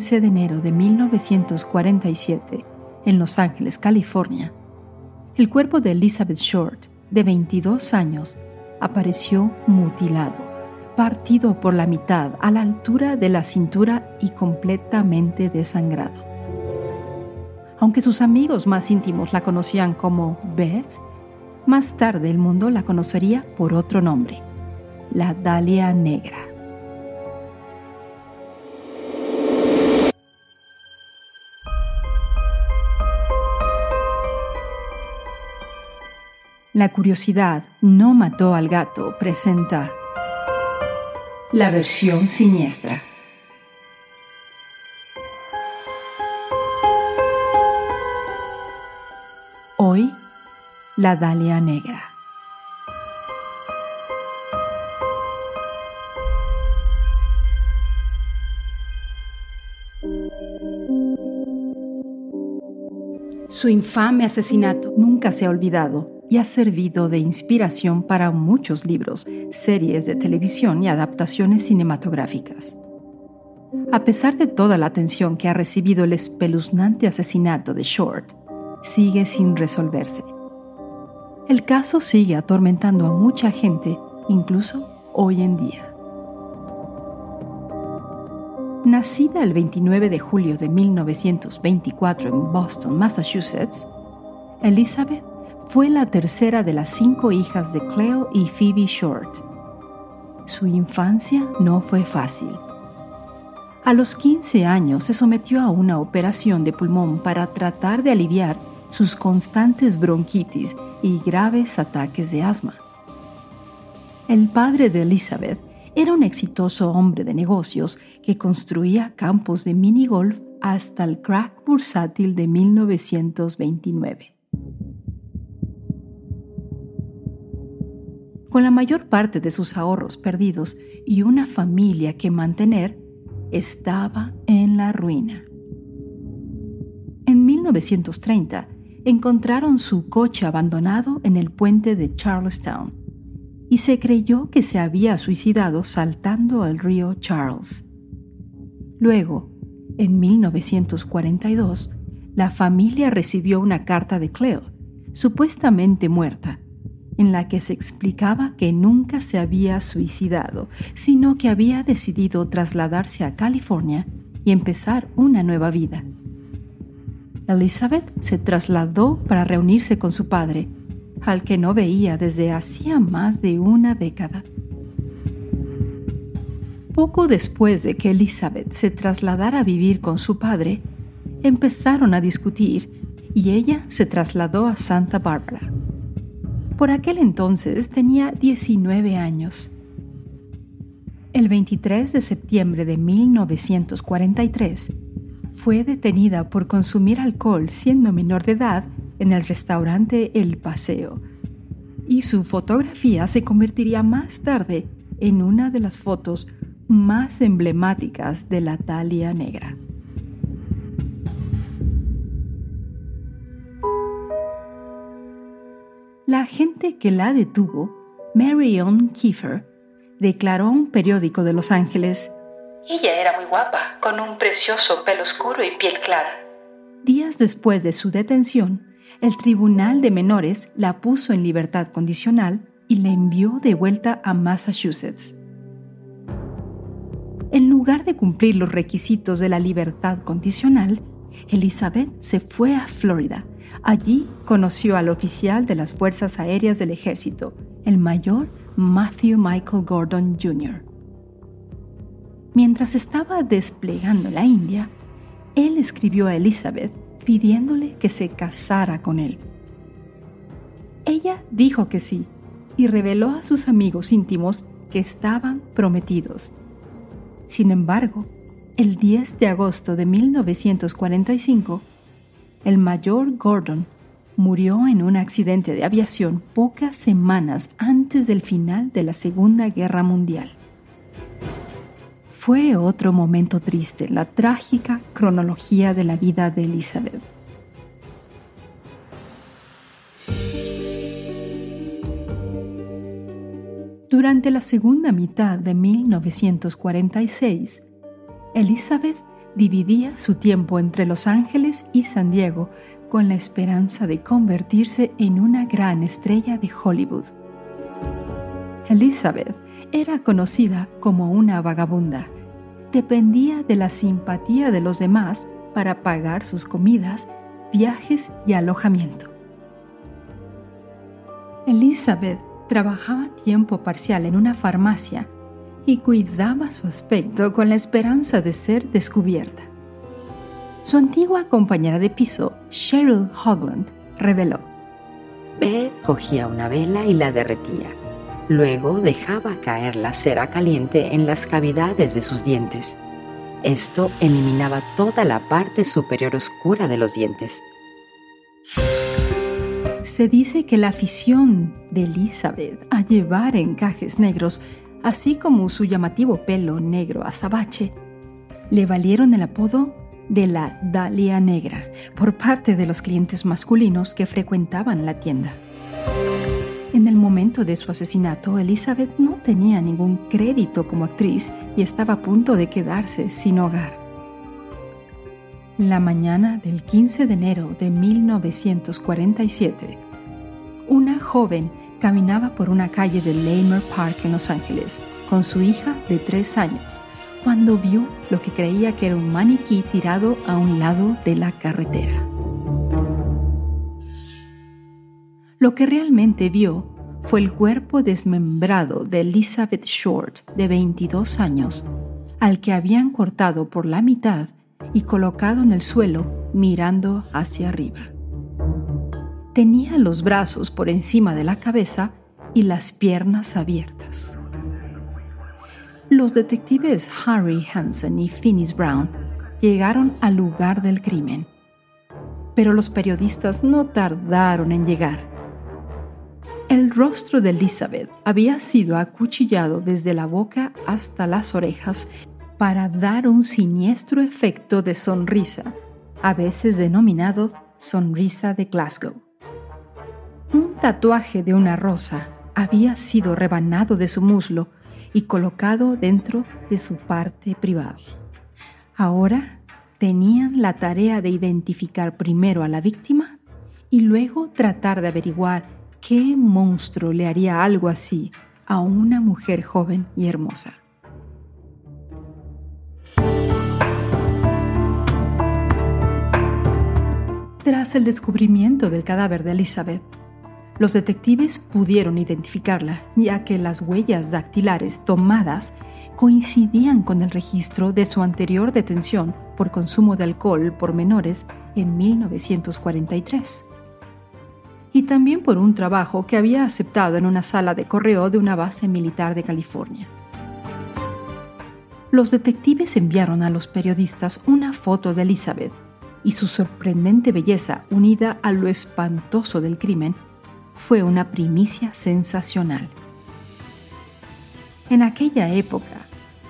mañana el 15 de enero de 1947, en Los Ángeles, California, el cuerpo de Elizabeth Short, de 22 años, apareció mutilado, partido por la mitad a la altura de la cintura y completamente desangrado. Aunque sus amigos más íntimos la conocían como Beth, más tarde el mundo la conocería por otro nombre, la Dalia Negra. La curiosidad no mató al gato presenta la versión siniestra. Hoy, la Dalia Negra. Su infame asesinato nunca se ha olvidado y ha servido de inspiración para muchos libros, series de televisión y adaptaciones cinematográficas. A pesar de toda la atención que ha recibido el espeluznante asesinato de Short, sigue sin resolverse. El caso sigue atormentando a mucha gente, incluso hoy en día. Nacida el 29 de julio de 1924 en Boston, Massachusetts, Elizabeth fue la tercera de las cinco hijas de Cleo y Phoebe Short. Su infancia no fue fácil. A los 15 años se sometió a una operación de pulmón para tratar de aliviar sus constantes bronquitis y graves ataques de asma. El padre de Elizabeth era un exitoso hombre de negocios que construía campos de minigolf hasta el crack bursátil de 1929. Con la mayor parte de sus ahorros perdidos y una familia que mantener, estaba en la ruina. En 1930 encontraron su coche abandonado en el puente de Charlestown y se creyó que se había suicidado saltando al río Charles. Luego, en 1942, la familia recibió una carta de Cleo, supuestamente muerta, en la que se explicaba que nunca se había suicidado, sino que había decidido trasladarse a California y empezar una nueva vida. Elizabeth se trasladó para reunirse con su padre, al que no veía desde hacía más de una década. Poco después de que Elizabeth se trasladara a vivir con su padre, empezaron a discutir y ella se trasladó a Santa Bárbara. Por aquel entonces tenía 19 años. El 23 de septiembre de 1943 fue detenida por consumir alcohol siendo menor de edad en el restaurante El Paseo, y su fotografía se convertiría más tarde en una de las fotos más emblemáticas de la Talia Negra. La agente que la detuvo, Marion Kiefer, declaró a un periódico de Los Ángeles, Ella era muy guapa, con un precioso pelo oscuro y piel clara. Días después de su detención, el Tribunal de Menores la puso en libertad condicional y la envió de vuelta a Massachusetts. En lugar de cumplir los requisitos de la libertad condicional, Elizabeth se fue a Florida Allí conoció al oficial de las Fuerzas Aéreas del Ejército, el mayor Matthew Michael Gordon Jr. Mientras estaba desplegando la India, él escribió a Elizabeth pidiéndole que se casara con él. Ella dijo que sí y reveló a sus amigos íntimos que estaban prometidos. Sin embargo, el 10 de agosto de 1945, el mayor Gordon murió en un accidente de aviación pocas semanas antes del final de la Segunda Guerra Mundial. Fue otro momento triste en la trágica cronología de la vida de Elizabeth. Durante la segunda mitad de 1946, Elizabeth dividía su tiempo entre Los Ángeles y San Diego con la esperanza de convertirse en una gran estrella de Hollywood. Elizabeth era conocida como una vagabunda. Dependía de la simpatía de los demás para pagar sus comidas, viajes y alojamiento. Elizabeth trabajaba tiempo parcial en una farmacia y cuidaba su aspecto con la esperanza de ser descubierta. Su antigua compañera de piso, Cheryl Hogland, reveló. Beth cogía una vela y la derretía. Luego dejaba caer la cera caliente en las cavidades de sus dientes. Esto eliminaba toda la parte superior oscura de los dientes. Se dice que la afición de Elizabeth a llevar encajes negros, así como su llamativo pelo negro azabache, le valieron el apodo de la Dalia Negra por parte de los clientes masculinos que frecuentaban la tienda. En el momento de su asesinato, Elizabeth no tenía ningún crédito como actriz y estaba a punto de quedarse sin hogar. La mañana del 15 de enero de 1947, una joven caminaba por una calle de Lamer Park en Los Ángeles con su hija de tres años cuando vio lo que creía que era un maniquí tirado a un lado de la carretera. Lo que realmente vio fue el cuerpo desmembrado de Elizabeth Short, de 22 años, al que habían cortado por la mitad y colocado en el suelo mirando hacia arriba. Tenía los brazos por encima de la cabeza y las piernas abiertas. Los detectives Harry Hansen y Phineas Brown llegaron al lugar del crimen, pero los periodistas no tardaron en llegar. El rostro de Elizabeth había sido acuchillado desde la boca hasta las orejas para dar un siniestro efecto de sonrisa, a veces denominado sonrisa de Glasgow. Un tatuaje de una rosa había sido rebanado de su muslo y colocado dentro de su parte privada. Ahora tenían la tarea de identificar primero a la víctima y luego tratar de averiguar qué monstruo le haría algo así a una mujer joven y hermosa. Tras el descubrimiento del cadáver de Elizabeth, los detectives pudieron identificarla, ya que las huellas dactilares tomadas coincidían con el registro de su anterior detención por consumo de alcohol por menores en 1943. Y también por un trabajo que había aceptado en una sala de correo de una base militar de California. Los detectives enviaron a los periodistas una foto de Elizabeth y su sorprendente belleza unida a lo espantoso del crimen fue una primicia sensacional. En aquella época,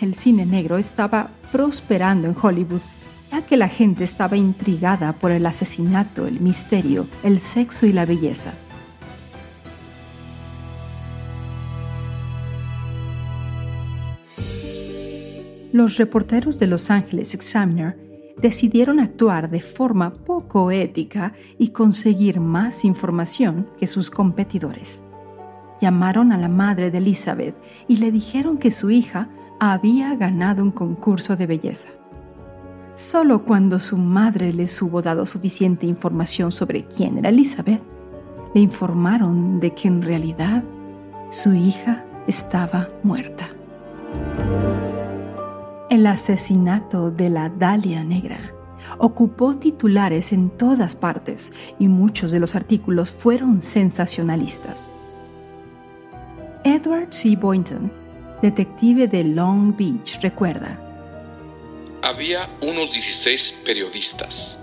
el cine negro estaba prosperando en Hollywood, ya que la gente estaba intrigada por el asesinato, el misterio, el sexo y la belleza. Los reporteros de Los Angeles Examiner decidieron actuar de forma poco ética y conseguir más información que sus competidores. Llamaron a la madre de Elizabeth y le dijeron que su hija había ganado un concurso de belleza. Solo cuando su madre les hubo dado suficiente información sobre quién era Elizabeth, le informaron de que en realidad su hija estaba muerta. El asesinato de la Dalia Negra ocupó titulares en todas partes y muchos de los artículos fueron sensacionalistas. Edward C. Boynton, detective de Long Beach, recuerda. Había unos 16 periodistas.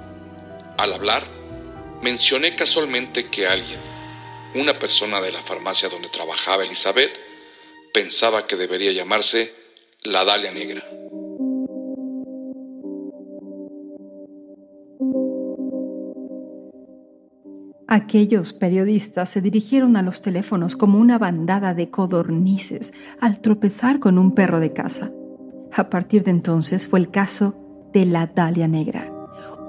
Al hablar, mencioné casualmente que alguien, una persona de la farmacia donde trabajaba Elizabeth, pensaba que debería llamarse la Dalia Negra. Aquellos periodistas se dirigieron a los teléfonos como una bandada de codornices al tropezar con un perro de casa. A partir de entonces fue el caso de la Dalia Negra.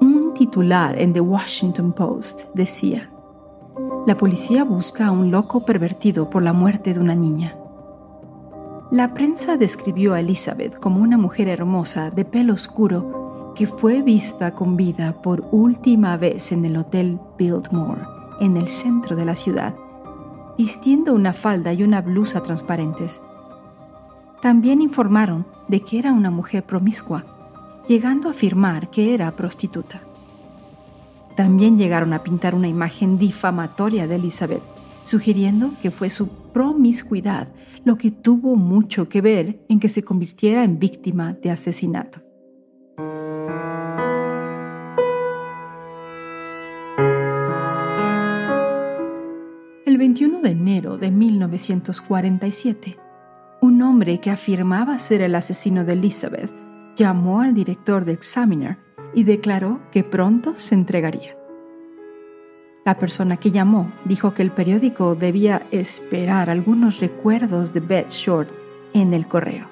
Un titular en The Washington Post decía, la policía busca a un loco pervertido por la muerte de una niña. La prensa describió a Elizabeth como una mujer hermosa de pelo oscuro fue vista con vida por última vez en el Hotel Biltmore, en el centro de la ciudad, vistiendo una falda y una blusa transparentes. También informaron de que era una mujer promiscua, llegando a afirmar que era prostituta. También llegaron a pintar una imagen difamatoria de Elizabeth, sugiriendo que fue su promiscuidad lo que tuvo mucho que ver en que se convirtiera en víctima de asesinato. 21 de enero de 1947, un hombre que afirmaba ser el asesino de Elizabeth llamó al director de Examiner y declaró que pronto se entregaría. La persona que llamó dijo que el periódico debía esperar algunos recuerdos de Beth Short en el correo.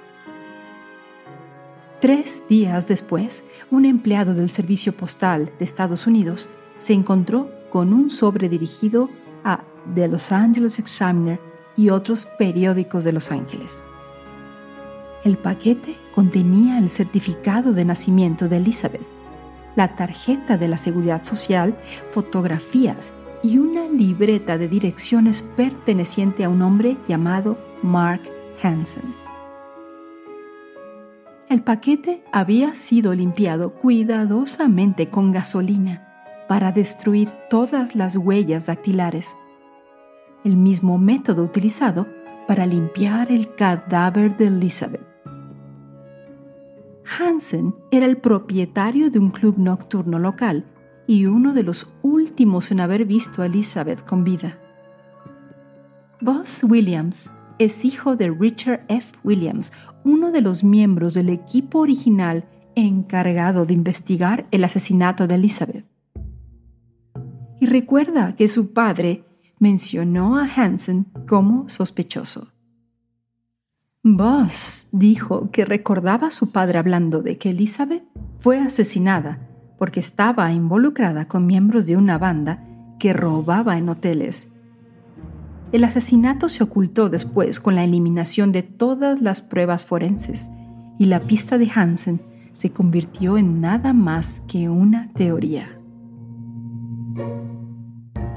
Tres días después, un empleado del Servicio Postal de Estados Unidos se encontró con un sobre dirigido a The Los Angeles Examiner y otros periódicos de Los Ángeles. El paquete contenía el certificado de nacimiento de Elizabeth la tarjeta de la Seguridad Social, fotografías y una libreta de direcciones perteneciente a un hombre llamado Mark Hansen. El paquete había sido limpiado cuidadosamente con gasolina para destruir todas las huellas dactilares, el mismo método utilizado para limpiar el cadáver de Elizabeth. Hansen era el propietario de un club nocturno local y uno de los últimos en haber visto a Elizabeth con vida. Buzz Williams es hijo de Richard F. Williams, uno de los miembros del equipo original encargado de investigar el asesinato de Elizabeth. Y recuerda que su padre mencionó a Hansen como sospechoso. Buzz dijo que recordaba a su padre hablando de que Elizabeth fue asesinada porque estaba involucrada con miembros de una banda que robaba en hoteles. El asesinato se ocultó después con la eliminación de todas las pruebas forenses y la pista de Hansen se convirtió en nada más que una teoría.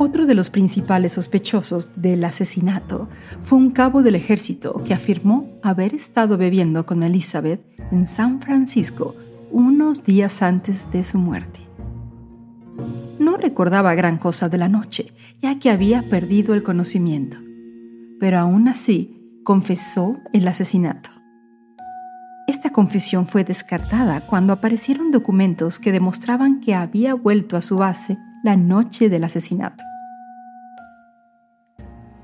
Otro de los principales sospechosos del asesinato fue un cabo del ejército que afirmó haber estado bebiendo con Elizabeth en San Francisco unos días antes de su muerte. No recordaba gran cosa de la noche, ya que había perdido el conocimiento, pero aún así confesó el asesinato. Esta confesión fue descartada cuando aparecieron documentos que demostraban que había vuelto a su base la noche del asesinato.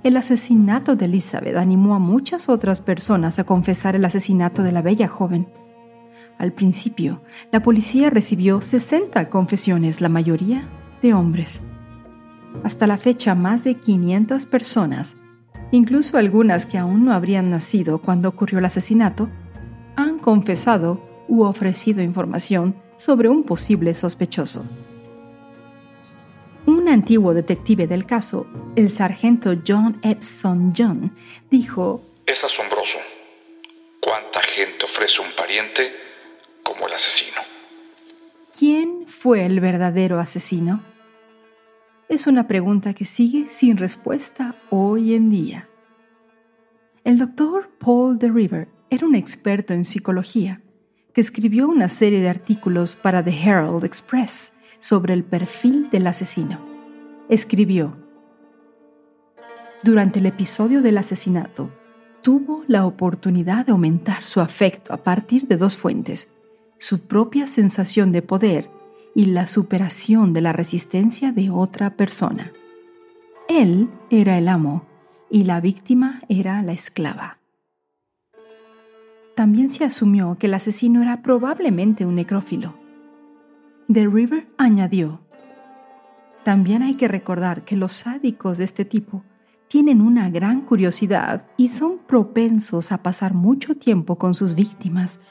El asesinato de Elizabeth animó a muchas otras personas a confesar el asesinato de la bella joven. Al principio, la policía recibió 60 confesiones, la mayoría de hombres. Hasta la fecha, más de 500 personas, incluso algunas que aún no habrían nacido cuando ocurrió el asesinato, han confesado u ofrecido información sobre un posible sospechoso. Un antiguo detective del caso, el sargento John Epson John, dijo, Es asombroso cuánta gente ofrece un pariente como el asesino. ¿Quién fue el verdadero asesino? Es una pregunta que sigue sin respuesta hoy en día. El doctor Paul de River era un experto en psicología que escribió una serie de artículos para The Herald Express sobre el perfil del asesino. Escribió, durante el episodio del asesinato, tuvo la oportunidad de aumentar su afecto a partir de dos fuentes, su propia sensación de poder y la superación de la resistencia de otra persona. Él era el amo y la víctima era la esclava. También se asumió que el asesino era probablemente un necrófilo The River añadió, también hay que recordar que los sádicos de este tipo tienen una gran curiosidad y son propensos a pasar mucho tiempo con sus víctimas,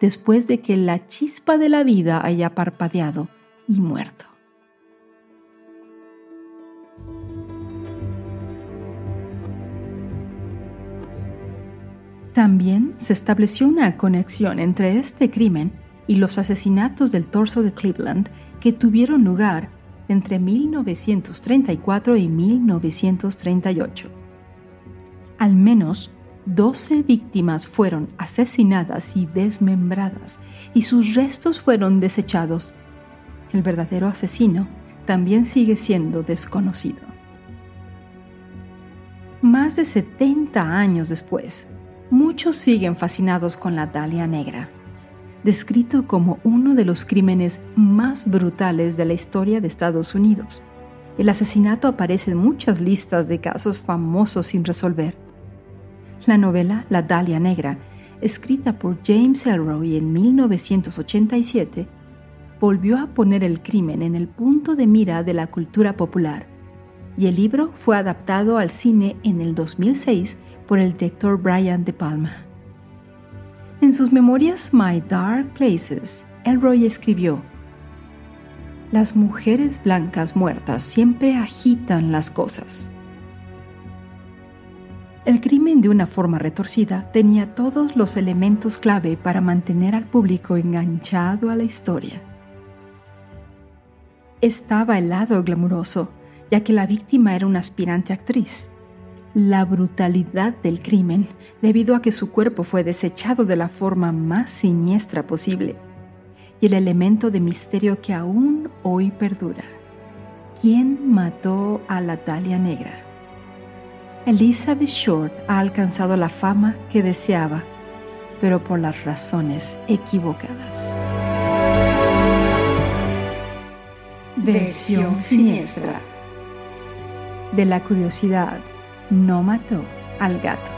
después de que la chispa de la vida haya parpadeado y muerto. También se estableció una conexión entre este crimen y los asesinatos del torso de Cleveland que tuvieron lugar entre 1934 y 1938. Al menos 12 víctimas fueron asesinadas y desmembradas y sus restos fueron desechados. El verdadero asesino también sigue siendo desconocido. Más de 70 años después, muchos siguen fascinados con la Dalia Negra, descrito como uno de los crímenes más brutales de la historia de Estados Unidos. El asesinato aparece en muchas listas de casos famosos sin resolver. La novela La Dalia Negra, escrita por James Elroy en 1987, volvió a poner el crimen en el punto de mira de la cultura popular, y el libro fue adaptado al cine en el 2006 por el director Brian De Palma. En sus memorias My Dark Places, Elroy escribió, Las mujeres blancas muertas siempre agitan las cosas. El crimen de una forma retorcida tenía todos los elementos clave para mantener al público enganchado a la historia. Estaba el lado glamuroso, ya que la víctima era una aspirante actriz la brutalidad del crimen debido a que su cuerpo fue desechado de la forma más siniestra posible y el elemento de misterio que aún hoy perdura. ¿Quién mató a la Dalia Negra? Elizabeth Short ha alcanzado la fama que deseaba, pero por las razones equivocadas. Versión siniestra de la curiosidad no mató al gato.